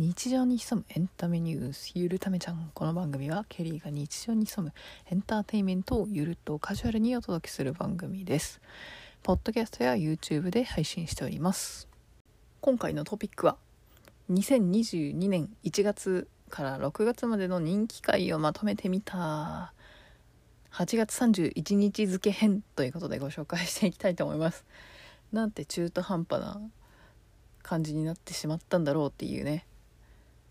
日常に潜むエンタメニュースゆるためちゃんこの番組はケリーが日常に潜むエンターテインメントをゆるっとカジュアルにお届けする番組です。ポッドキャストや YouTube で配信しております。今回のトピックは2022年1月から6月までの人気回をまとめてみた。8月31日付編ということでご紹介していきたいと思います。なんて中途半端な感じになってしまったんだろうっていうね。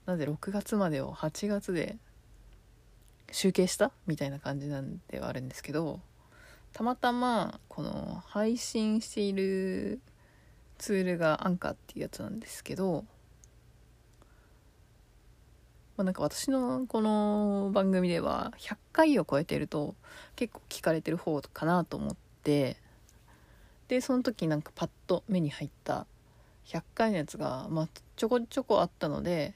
なぜ6月までを8月で集計したみたいな感じなんではあるんですけどたまたまこの配信しているツールがアンカーっていうやつなんですけど、まあ、なんか私のこの番組では100回を超えてると結構聞かれてる方かなと思ってでその時なんかパッと目に入った100回のやつが、まあ、ちょこちょこあったので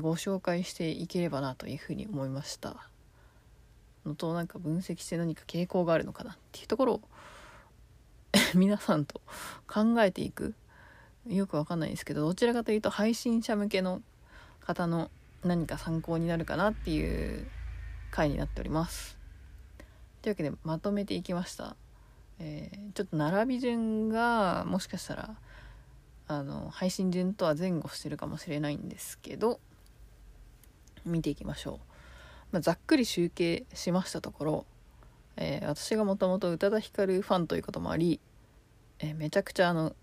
ご紹介していければなというふうに思いました。のとなんか分析して何か傾向があるのかなっていうところを 皆さんと考えていく。よくわかんないですけどどちらかというと配信者向けの方の何か参考になるかなっていう回になっております。というわけでまとめていきました、えー、ちょっと並び順がもしかしたらあの配信順とは前後してるかもしれないんですけど見ていきましょう、まあ、ざっくり集計しましたところ、えー、私がもともと宇多田ヒカルファンということもあり、えー、めちゃくちゃあの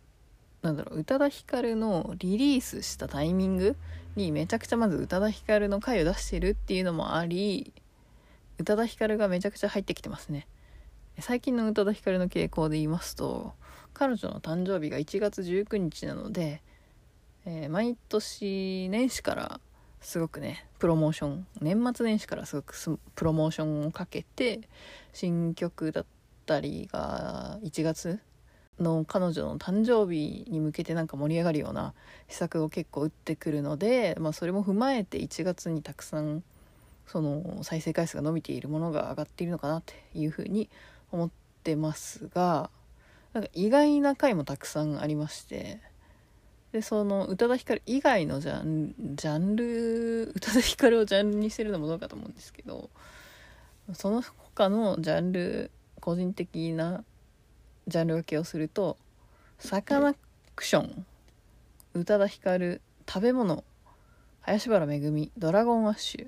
なんだろう宇多田ヒカルのリリースしたタイミングにめちゃくちゃまず宇多田ヒカルの回を出してるっていうのもあり宇多田ヒカルがめちゃくちゃ入ってきてますね。最近の宇多田ヒカルの傾向で言いますと彼女の誕生日が1月19日なので、えー、毎年年始からすごくねプロモーション年末年始からすごくプロモーションをかけて新曲だったりが1月の彼女の誕生日に向けてなんか盛り上がるような施策を結構打ってくるので、まあ、それも踏まえて1月にたくさんその再生回数が伸びているものが上がっているのかなっていうふうに思ってますがなんか意外な回もたくさんありましてでその宇多田ヒカル以外のジャンジャンル宇多田ヒカルをジャンルにしてるのもどうかと思うんですけどその他のジャンル個人的なジャンル分けをするとサカナクション宇多田ヒカル食べ物林原めぐみドラゴンアッシュ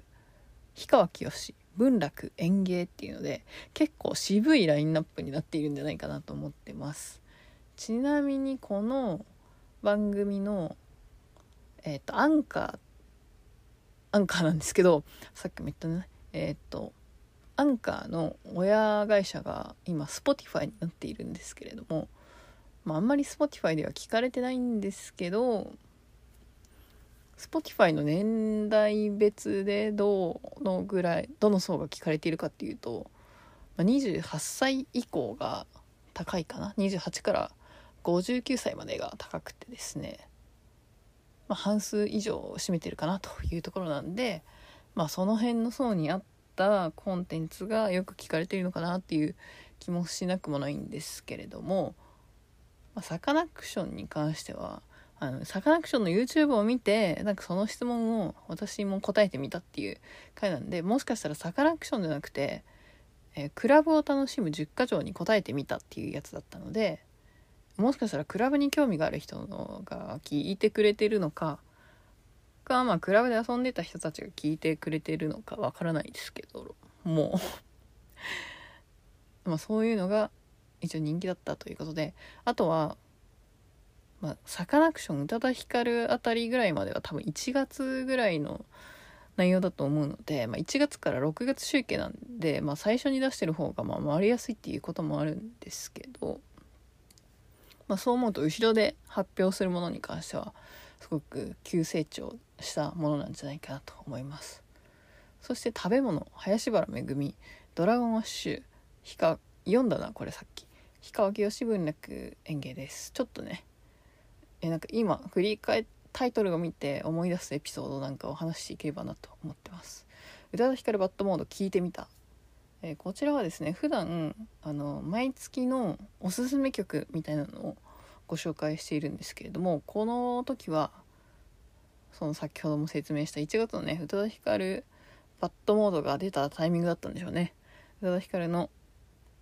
氷川きよし文楽演芸っていうので結構渋いラインナップになっているんじゃないかなと思ってます。ちなみにこの番組の、えっ、ー、と、アンカー、アンカーなんですけど、さっきも言ったね、えっ、ー、と、アンカーの親会社が今、Spotify になっているんですけれども、まあ、あんまり Spotify では聞かれてないんですけど、Spotify の年代別でどのぐらい、どの層が聞かれているかっていうと、まあ、28歳以降が高いかな。28から59歳までが高くてですね、まあ、半数以上を占めてるかなというところなんで、まあ、その辺の層に合ったコンテンツがよく聞かれているのかなっていう気もしなくもないんですけれども、まあ、サカナクションに関してはあのサカナクションの YouTube を見てなんかその質問を私も答えてみたっていう回なんでもしかしたらサカナクションじゃなくて、えー、クラブを楽しむ10か条に答えてみたっていうやつだったのでもしかしたらクラブに興味がある人のが聞いてくれてるのかかまあクラブで遊んでた人たちが聞いてくれてるのかわからないですけどもう。まあそういうのが一応人気だったということで。あとはまあサカナクション宇多田ヒカルあたりぐらいまでは多分1月ぐらいの内容だと思うので、まあ、1月から6月集計なんで、まあ、最初に出してる方がまあ回りやすいっていうこともあるんですけど。まあ、そう思うと後ろで発表するものに関してはすごく急成長したものなんじゃないかなと思います。そして食べ物林原めぐみドラゴンアッシュ氷川読んだなこれさっき。氷川きよし文楽園芸です。ちょっとねえなんか今振り返タイトルを見て思い出すエピソードなんかを話していければなと思ってます。宇多田ヒカルバッドモード聞いてみた。えー、こちらはですね普段あの毎月のおすすめ曲みたいなのをご紹介しているんですけれどもこの時はその先ほども説明した1月のね宇多田ヒカルバッドモードが出たタイミングだったんでしょうね。宇多田ヒカルの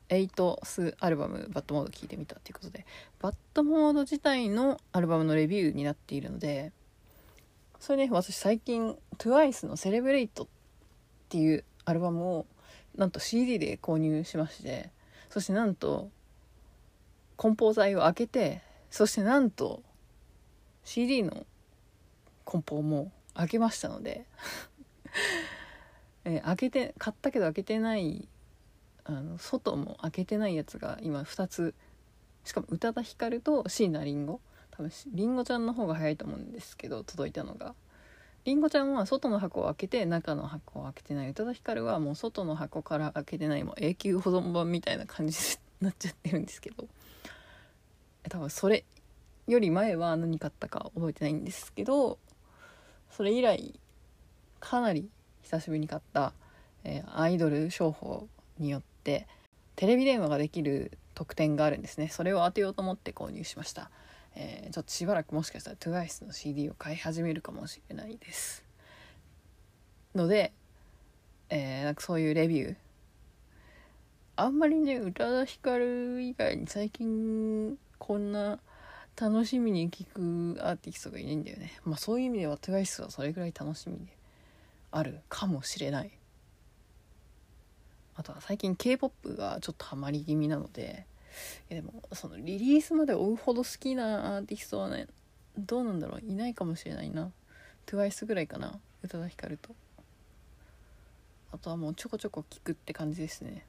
8スアルバムバッドモード聴いてみたっていうことでバッドモード自体のアルバムのレビューになっているのでそれね私最近 TWICE の「セレブレイトっていうアルバムをなんと CD で購入しましてそしてなんと梱包材を開けてそしてなんと CD の梱包も開けましたので えー、開けて買ったけど開けてないあの外も開けてないやつが今2つしかも宇多田ヒカルと椎名林檎多分りんごちゃんの方が早いと思うんですけど届いたのが。りんごちゃんは外の箱を開けて中の箱を開けてない。宇多田ヒカルはもう外の箱から開けてないもう永久保存版みたいな感じになっちゃってるんですけど。多分それより前は何買ったか覚えてないんですけどそれ以来かなり久しぶりに買った、えー、アイドル商法によってテレビ電話ができる特典があるんですね。それを当てようと思って購入しました。えー、ちょっとしばらくもしかしたら TWICE の CD を買い始めるかもしれないですので、えー、なんかそういうレビュー。あんまりね宇多田ヒカル以外に最近こんな楽しみに聴くアーティストがいないんだよね。まあそういう意味では TWICE はそれぐらい楽しみであるかもしれない。あとは最近 K-POP がちょっとハマり気味なのでいやでもそのリリースまで追うほど好きなアーティストはねどうなんだろう。いないかもしれないな。TWICE ぐらいかな。宇多田ヒカルと。あとはもうちょこちょこ聞くって感じですね。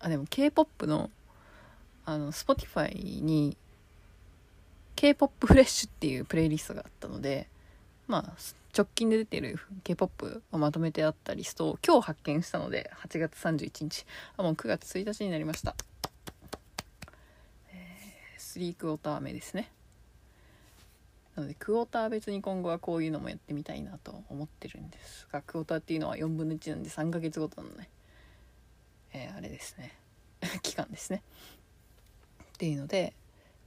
あでも K-POP のあの Spotify に K-POP フレッシュっていうプレイリストがあったのでまあ直近で出てる K-POP をまとめてあったリストを今日発見したので8月31日。あもう9月1日になりました、えー、3クォーター目ですね。なのでクォーター別に今後はこういうのもやってみたいなと思ってるんですがクォーターっていうのは4分の1なんで3ヶ月ごとのねえー、あれですね。期間ですね。っていうので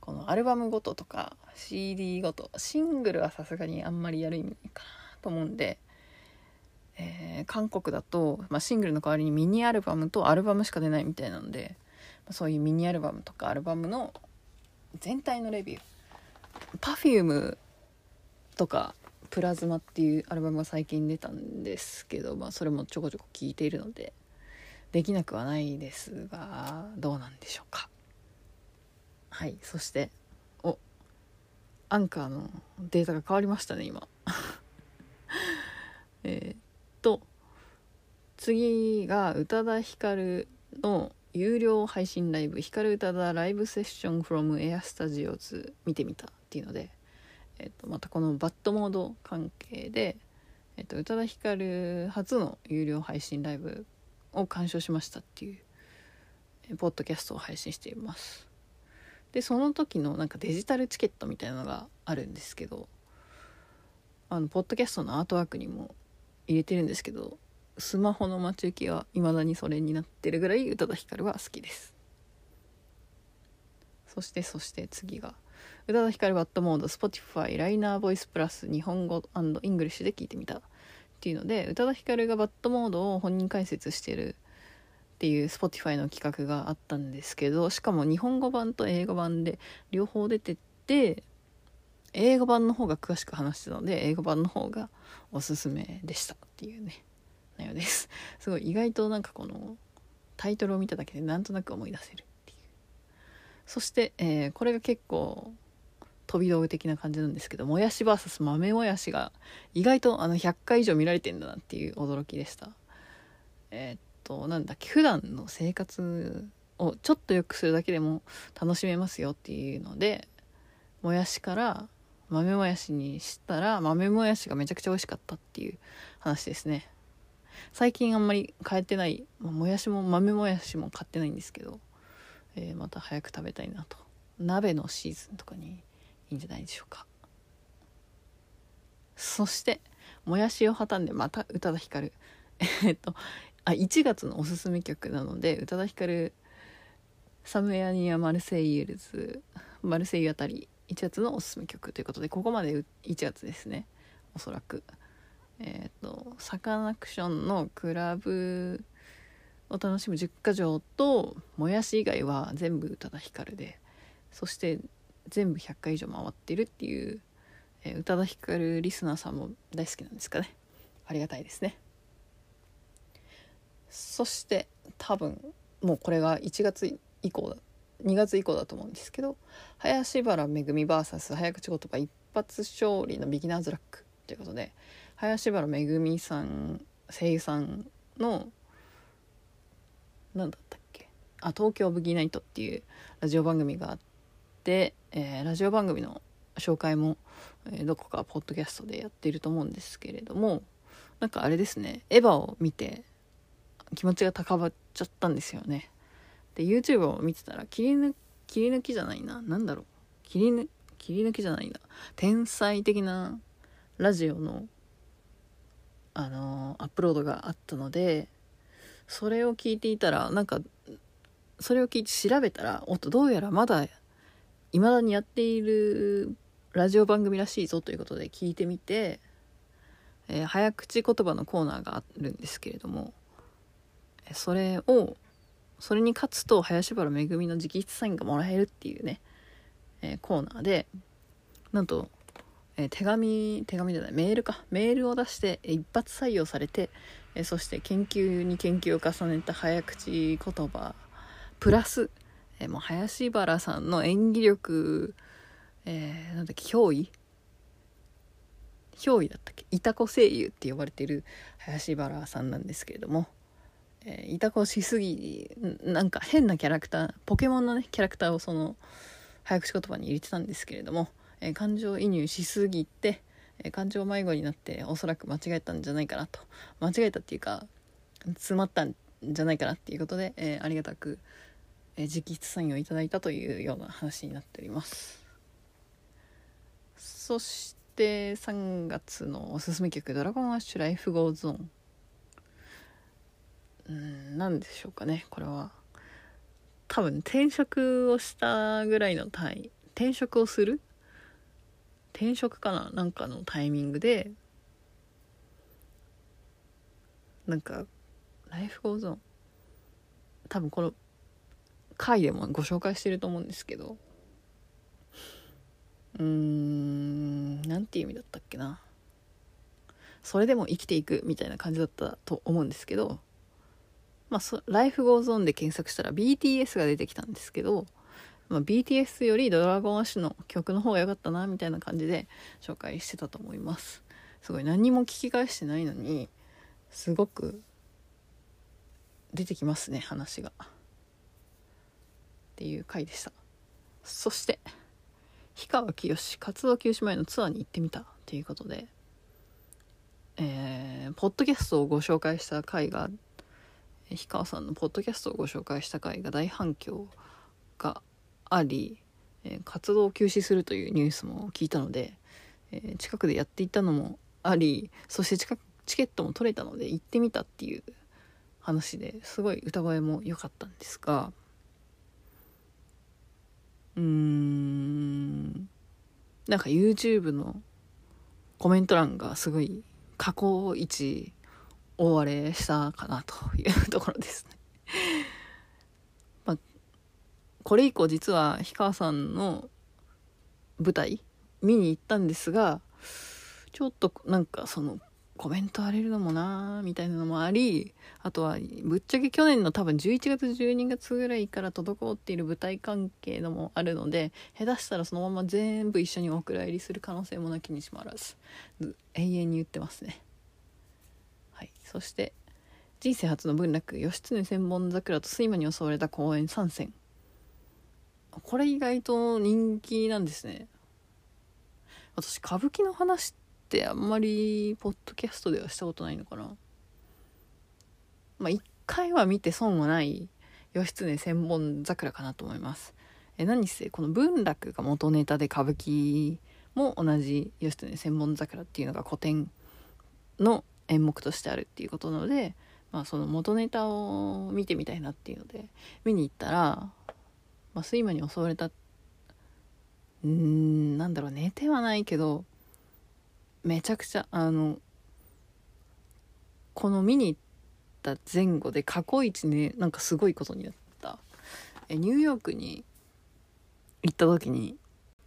このアルバムごととか CD ごとシングルはさすがにあんまりやる意味かなと思うんで、えー、韓国だと、まあ、シングルの代わりにミニアルバムとアルバムしか出ないみたいなので、まあ、そういうミニアルバムとかアルバムの全体のレビュー。Perfume とかプラズマっていうアルバムが最近出たんですけど、まあ、それもちょこちょこ聴いているのでできなくはないですがどうなんでしょうか。はいそしておアンカーのデータが変わりましたね今。えっと次が宇多田ヒカルの有料配信ライブ「ヒカル宇多田ライブセッション from エアスタジオズ」見てみたっていうので、えっと、またこのバッドモード関係で、えっと、宇多田ヒカル初の有料配信ライブを鑑賞しましたっていうポッドキャストを配信しています。でその時のなんかデジタルチケットみたいなのがあるんですけどあのポッドキャストのアートワークにも入れてるんですけどスマホの待ち受けはいまだにそれになってるぐらい宇多田ヒカルは好きです。そしてそして次が宇多田ヒカルバッドモード Spotify ライナーボイスプラス日本語イングリッシュで聞いてみたっていうので宇多田ヒカルが BAD モードを本人解説してるっていう Spotify の企画があったんですけどしかも日本語版と英語版で両方出てって英語版の方が詳しく話してたので英語版の方がおすすめでしたっていうね内容です。すごい意外となんかこのタイトルを見ただけでなんとなく思い出せるっていう。そして、えー、これが結構飛び道具的な感じなんですけどもやし VS 豆もやしが意外とあの100回以上見られてんだなっていう驚きでした。えー、っとなんだっけ普段の生活をちょっと良くするだけでも楽しめますよっていうのでもやしから豆もやしにしたら豆もやしがめちゃくちゃ美味しかったっていう話ですね。最近あんまり買えてない、まあ、もやしも豆もやしも買ってないんですけど、えー、また早く食べたいなと。鍋のシーズンとかにいいんじゃないでしょうか。そしてもやしを挟んでまた宇多田ヒカル。えっとあ1月のおすすめ曲なので宇多田ヒカルサムエアニア・マルセイユルズマルセイユあたり1月のおすすめ曲ということでここまで1月ですね。おそらく。えっ、ー、とサカナクションのクラブを楽しむ10か条ともやし以外は全部宇多田ヒカルでそして全部100回以上回ってるっていう、えー、宇多田ヒカルリスナーさんも大好きなんですかね。ありがたいですね。そして多分もうこれが1月以降だ2月以降だと思うんですけど林原めぐみ VS 早口言葉一発勝利のビギナーズラックということで林原めぐみさん声優さんの何だったっけ？あ東京ブギーナイトっていうラジオ番組があって、えー、ラジオ番組の紹介も、えー、どこかポッドキャストでやっていると思うんですけれどもなんかあれですねエヴァを見て気持ちが高まっちゃったんですよね。で YouTube を見てたら切り抜切り抜きじゃないな。何だろう。切り抜切り抜きじゃないな。天才的なラジオのあのー、アップロードがあったのでそれを聞いていたらなんかそれを聞いて調べたらおっとどうやらまだ未だにやっているラジオ番組らしいぞということで聞いてみて、えー、早口言葉のコーナーがあるんですけれどもそれをそれに勝つと林原めぐみの直筆サインがもらえるっていうね、えー、コーナーでなんと、えー、手紙手紙じゃないメールか。メールを出して一発採用されて、えー、そして研究に研究を重ねた早口言葉プラス、えもう林原さんの演技力、えなんだっけ憑依？憑依だったっけ？いたこ声優って呼ばれてる林原さんなんですけれどもえー、いたこしすぎなんか変なキャラクターポケモンのねキャラクターをその早口言葉に入れてたんですけれども、えー、感情移入しすぎて、えー、感情迷子になっておそらく間違えたんじゃないかなと。間違えたっていうか詰まったんじゃないかなっていうことで、えありがたく、え直筆サインをいただいたというような話になっております。そして3月のおすすめ曲「Dragon Ash Life Goes On」うん何でしょうかねこれは。多分転職をしたぐらいの単位転職をする？転職かななんかのタイミングで。なんか Life Goes On 多分この回でもご紹介してると思うんですけど。うーんなんていう意味だったっけな。それでも生きていくみたいな感じだったと思うんですけど。まあ、 Life Goes On で検索したら BTS が出てきたんですけど、まあ、BTS より Dragon Ash の曲の方が良かったなみたいな感じで紹介してたと思います。すごい何も聞き返してないのにすごく出てきますね話が。っていう回でした。そして氷川きよし活動休止前のツアーに行ってみた。ということでえー、ポッドキャストをご紹介した回が氷川さんのポッドキャストをご紹介した回が大反響があり、え、活動を休止するというニュースも聞いたので、え、近くでやっていたのもありそして近チケットも取れたので行ってみたっていう話ですごい歌声も良かったんですがうーんなんか YouTube のコメント欄がすごい過去一大荒れしたかなというところですね。まあ、これ以降実は氷川さんの舞台見に行ったんですがちょっとなんかそのコメント荒れるのもなーみたいなのもありあとはぶっちゃけ去年の多分11月12月ぐらいから滞っている舞台関係のもあるので下手したらそのまま全部一緒にお蔵入りする可能性もなきにしもあらず永遠に言ってますね。そして人生初の文楽義経千本桜と睡魔に襲われた公演3選これ意外と人気なんですね。私歌舞伎の話ってあんまりポッドキャストではしたことないのかな。まあ一回は見て損はない義経千本桜かなと思います。え何せこの文楽が元ネタで歌舞伎も同じ義経千本桜っていうのが古典の演目としてあるっていうことなので、まあ、その元ネタを見てみたいなっていうので見に行ったら、まあ、睡魔に襲われたうんなんだろう寝てはないけどめちゃくちゃあのこの見に行った前後で過去一ねなんかすごいことになった。えニューヨークに行った時に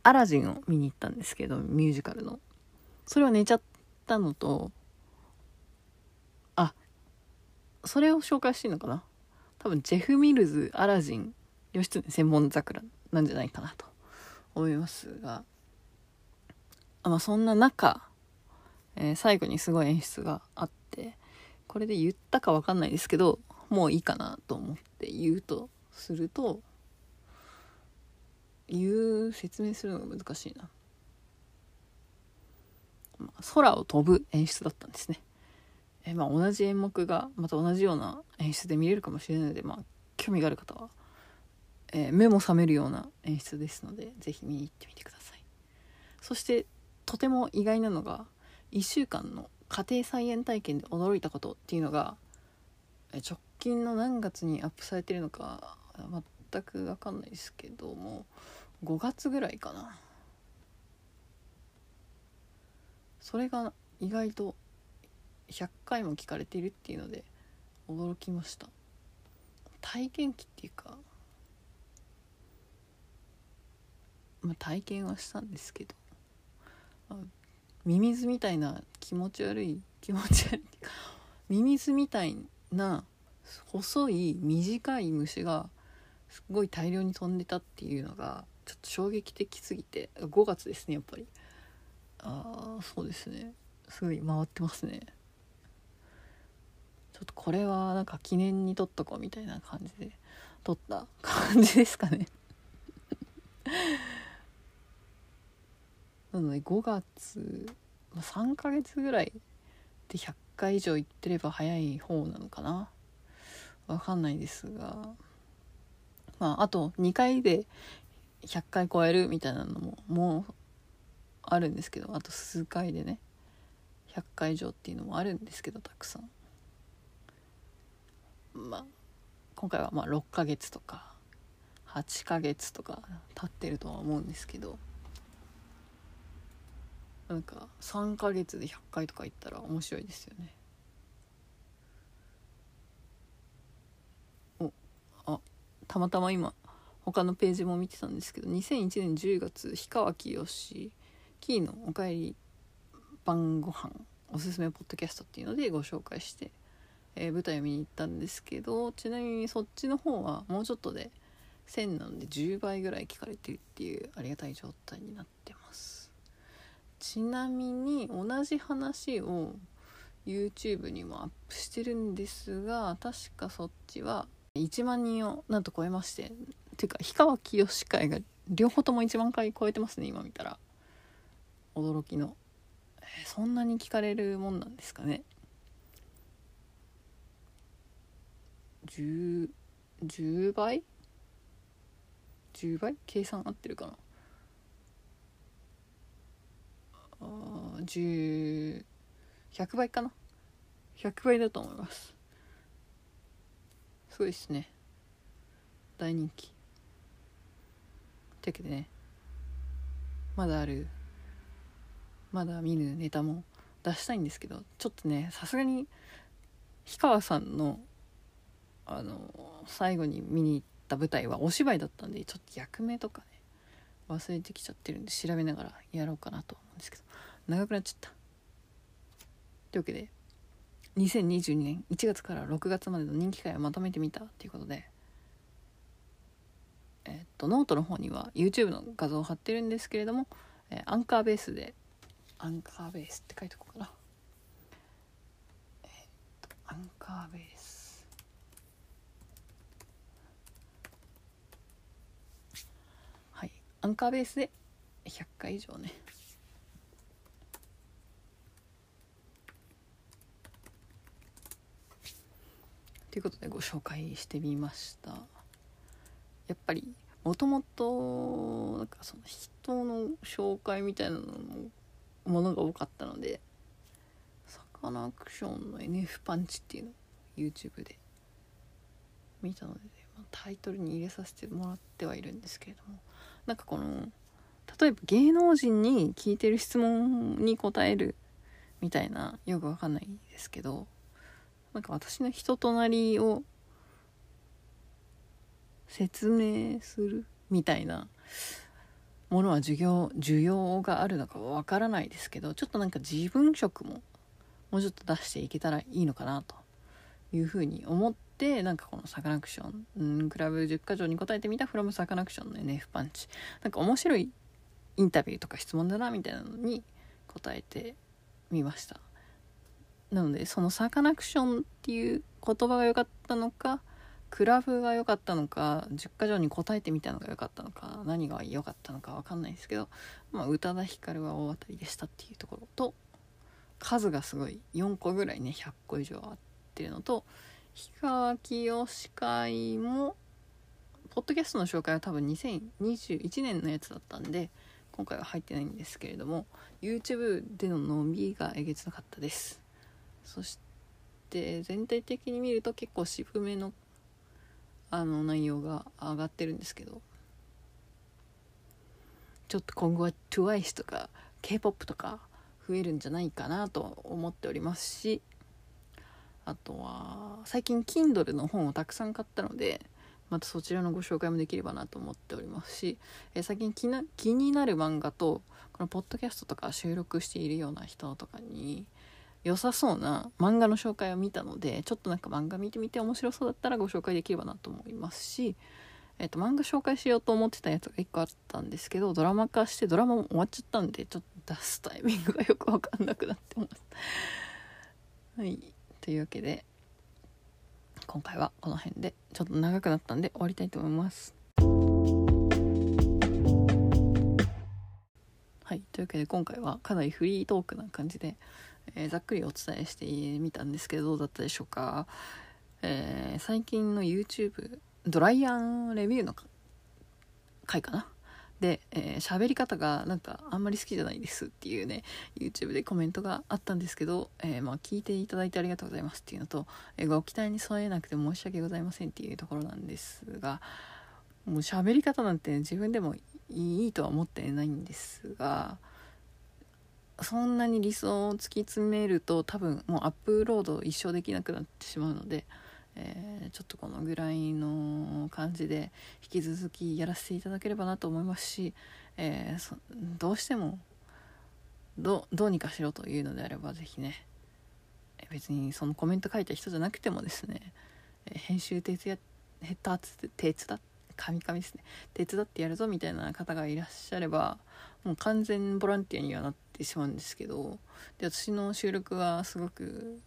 アラジンを見に行ったんですけどミュージカルの。それは寝ちゃったのとあそれを紹介していいのかな？多分ジェフ・ミルズアラジン義経千本桜なんじゃないかなと思いますが。あまあそんな中、えー最後にすごい演出があってこれで言ったか分かんないですけどもういいかなと思って言うとすると言う説明するのが難しいな、まあ、空を飛ぶ演出だったんですね。えまあ同じ演目がまた同じような演出で見れるかもしれないのでまあ興味がある方は、えー目も覚めるような演出ですのでぜひ見に行ってみてください。そしてとても意外なのが1週間の家庭菜園体験で驚いたことっていうのが直近の何月にアップされてるのか全く分かんないですけども5月ぐらいかな。それが意外と100回も聞かれてるっていうので驚きました。体験記っていうかまあ体験はしたんですけど、ミミズみたいな気持ち悪い気持ち悪いミミズみたいな細い短い虫がすごい大量に飛んでたっていうのがちょっと衝撃的すぎて5月ですねやっぱり。ああそうですね。すごい回ってますね。ちょっとこれはなんか記念に撮っとこうみたいな感じで撮った 感じですかね。なので5月、ま、3ヶ月ぐらいで100回以上行ってれば早い方なのかな。わかんないですが。まああと2回で100回超えるみたいなのももうあるんですけどあと数回でね100回以上っていうのもあるんですけどたくさん。まあ今回はまあ6ヶ月とか8ヶ月とか経ってるとは思うんですけどなんか3ヶ月で100回とか行ったら面白いですよね。おあたまたま今他のページも見てたんですけど2001年10月氷川きよしキーの「おかえり晩ご飯おすすめポッドキャスト」っていうのでご紹介して、えー舞台を見に行ったんですけどちなみにそっちの方はもうちょっとで1000なので10倍ぐらい聞かれてるっていうありがたい状態になってます。ちなみに同じ話を YouTube にもアップしてるんですが確かそっちは1万人をなんと超えましてていうか氷川きよし会が両方とも1万回超えてますね今見たら。驚きの、えーそんなに聞かれるもんなんですかね。10, 倍10倍計算合ってるかな？あ10 100倍かな？100倍だと思います。すごいですね。大人気。というわけでねまだある。まだ見ぬネタも出したいんですけどちょっとねさすがに氷川さんのあの最後に見に行った舞台はお芝居だったんでちょっと役名とかね忘れてきちゃってるんで調べながらやろうかなと思うんですけど長くなっちゃった。というわけで2022年1月から6月までの人気回をまとめてみたということでえっとノートの方には YouTube の画像を貼ってるんですけれども、えアンカーベースでアンカーベースって書いておこうかな。えっとアンカーベースはいアンカーベースで100回以上ね。ということでご紹介してみました。やっぱりもともとなんかその人の紹介みたいなのもものが多かったのでサカナクションの NF パンチっていうのを YouTube で見たので、まあタイトルに入れさせてもらってはいるんですけれどもなんかこの例えば芸能人に聞いてる質問に答えるみたいなよくわかんないですけどなんか私の人となりを説明するみたいなものは授業需要があるのかわからないですけどちょっとなんか自分色ももうちょっと出していけたらいいのかなというふうに思ってなんかこのサカナクション、うん、クラブ10か条に答えてみたフロムサカナクションの NF パンチ。なんか面白いインタビューとか質問だなみたいなのに答えてみました。なのでそのサカナクションっていう言葉が良かったのかクラブが良かったのか10か条に答えてみたのが良かったのか何が良かったのか分かんないですけど、まあ、宇多田ヒカルは大当たりでしたっていうところと数がすごい4個ぐらいね100個以上あってるのと氷川きよし会もポッドキャストの紹介は多分2021年のやつだったんで今回は入ってないんですけれども YouTube での伸びがえげつなかったです。そして全体的に見ると結構渋めのあの内容が上がってるんですけどちょっと今後は TWICE とか K-POP とか増えるんじゃないかなと思っておりますしあとは最近 Kindle の本をたくさん買ったのでまたそちらのご紹介もできればなと思っておりますし、え最近気な気になる漫画とこのポッドキャストとか収録しているような人とかに良さそうな漫画の紹介を見たのでちょっとなんか漫画見てみて面白そうだったらご紹介できればなと思いますし、えー、と漫画紹介しようと思ってたやつが1個あったんですけどドラマ化してドラマも終わっちゃったんでちょっと出すタイミングがよく分かんなくなってます。はいというわけで今回はこの辺でちょっと長くなったんで終わりたいと思います。はいというわけで今回はかなりフリートークな感じでえー、ざっくりお伝えしてみたんですけどどうだったでしょうか、えー、最近の YouTube ドライアンレビューの回かなで喋、えー、り方がなんかあんまり好きじゃないですっていうね YouTube でコメントがあったんですけど、えー、まあ、聞いていただいてありがとうございますっていうのと、えー、ご期待に添えなくて申し訳ございませんっていうところなんですがもう喋り方なんて自分でもいいとは思ってないんですがそんなに理想を突き詰めると多分もうアップロード一生できなくなってしまうので、えー、ちょっとこのぐらいの感じで引き続きやらせていただければなと思いますし、えー、どうしてもどうにかしろというのであれば是非ね別にそのコメント書いた人じゃなくてもですね編集手伝手伝手伝カミカミですね。手伝ってやるぞみたいな方がいらっしゃればもう完全ボランティアにはなってしまうんですけどで私の収録はすごく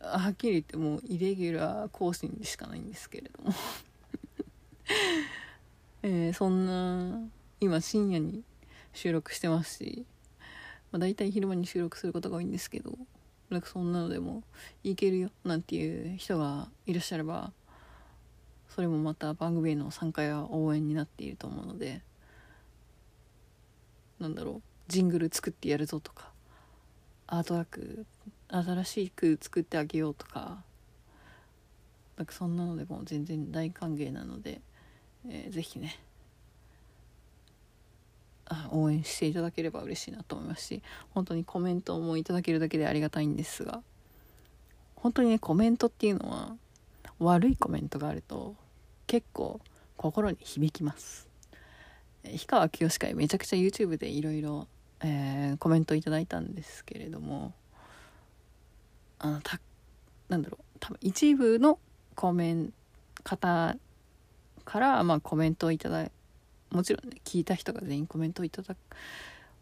はっきり言ってもうイレギュラー更新でしかないんですけれども。え、そんな今深夜に収録してますし、まあ、大体昼間に収録することが多いんですけどなんかそんなのでもいけるよなんていう人がいらっしゃればそれもまた番組への参加や応援になっていると思うのでなんだろうジングル作ってやるぞとかアートワーク新しく作ってあげようとかなんかそんなのでも全然大歓迎なので、えー、ぜひねあ応援していただければ嬉しいなと思いますし本当にコメントもいただけるだけでありがたいんですが本当にねコメントっていうのは悪いコメントがあると結構心に響きます。氷川きよし会めちゃくちゃ YouTube でいろいろコメントいただいたんですけれどもあのたなんだろう多分一部のコメン方から、まあ、コメントをいただもちろんね聞いた人が全員コメントをいただく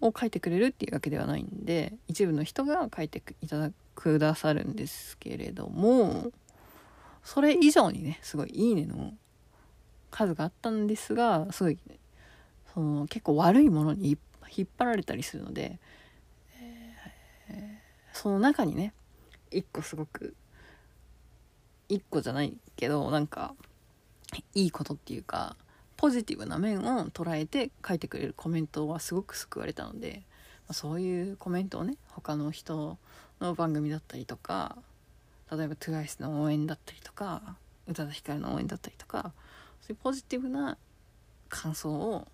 を書いてくれるっていうわけではないんで一部の人が書いていただくださるんですけれどもそれ以上にねすごい「いいね」の数があったんですがすごい、ね、その結構悪いものに引っ張られたりするので、えー、その中にね一個すごく一個じゃないけどなんかいいことっていうかポジティブな面を捉えて書いてくれるコメントはすごく救われたので、まそういうコメントをね他の人の番組だったりとか例えば TWICE の応援だったりとか宇多田ヒカルの応援だったりとかそういうポジティブな感想を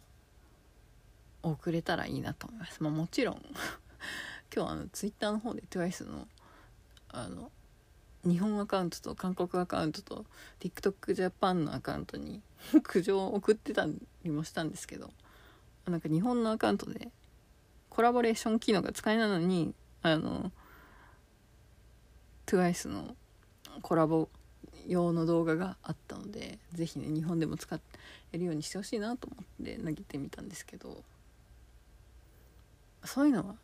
送れたらいいなと思います。まあ、もちろん 今日あのツイッターの方で TWICE のあの日本アカウントと韓国アカウントと TikTokJapan のアカウントに 苦情を送ってたりもしたんですけどなんか日本のアカウントでコラボレーション機能が使えないのにあの TWICE のコラボ用の動画があったので是非ね日本でも使えるようにしてほしいなと思って投げてみたんですけどそういうのは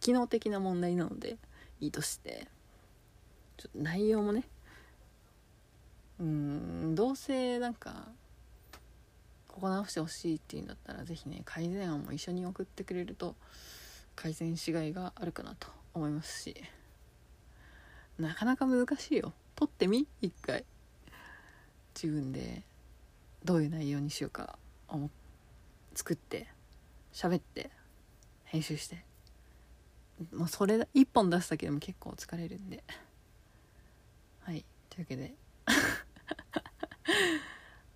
機能的な問題なのでいいとして。ちょっと内容もね。うんどうせなんかここ直してほしいっていうんだったら是非ね改善案も一緒に送ってくれると改善しがいがあるかなと思いますし。なかなか難しいよ。撮ってみ？一回。自分でどういう内容にしようか思作って喋って編集して。もうそれ一本出すだけでも結構疲れるんで。はい。というわけで。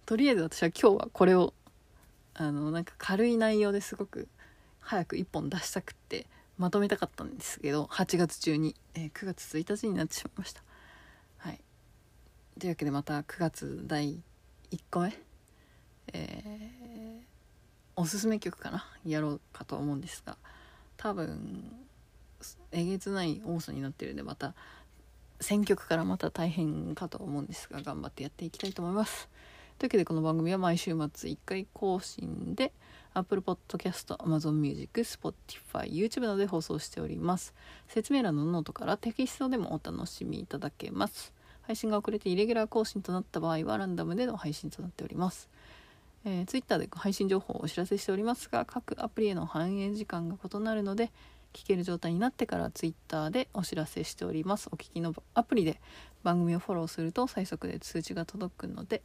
とりあえず私は今日はこれをあのなんか軽い内容ですごく早く一本出したくってまとめたかったんですけど8月中に、えー、9月1日になってしまいました。はい。というわけでまた9月第1個目えー、おすすめ曲かなやろうかと思うんですが多分えげつない多さになってるんでまた選曲からまた大変かと思うんですが頑張ってやっていきたいと思います。というわけでこの番組は毎週末1回更新で Apple Podcast、Amazon Music、Spotify、YouTube などで放送しております。説明欄のノートからテキストでもお楽しみいただけます。配信が遅れてイレギュラー更新となった場合はランダムでの配信となっております。えー、Twitter で配信情報をお知らせしておりますが各アプリへの反映時間が異なるので聞ける状態になってから Twitter でお知らせしております。お聞きのアプリで番組をフォローすると最速で通知が届くので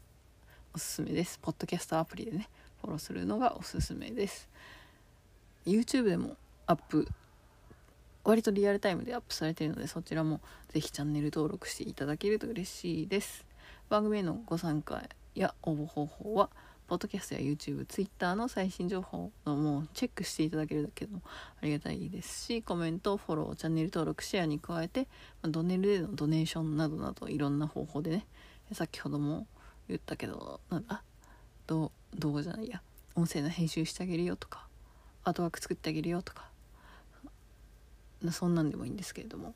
おすすめです。ポッドキャストアプリでねフォローするのがおすすめです。YouTube でもアップ割とリアルタイムでアップされているのでそちらもぜひチャンネル登録していただけると嬉しいです。番組へのご参加や応募方法はポッドキャストや YouTube、Twitter の最新情報のもうチェックしていただけるだけでもありがたいですしコメント、フォロー、チャンネル登録、シェアに加えて、まドネルでのドネーションなどなどいろんな方法でね先ほども言ったけどなんだ動画じゃないや音声の編集してあげるよとかアートワーク作ってあげるよとかそんなんでもいいんですけれども、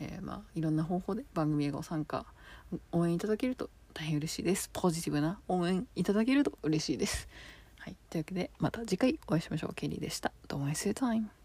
えー、まあいろんな方法で番組へご参加応援いただけると大変嬉しいです。ポジティブな応援いただけると嬉しいです。はい。というわけでまた次回お会いしましょう。ケリーでした。どうも s タイム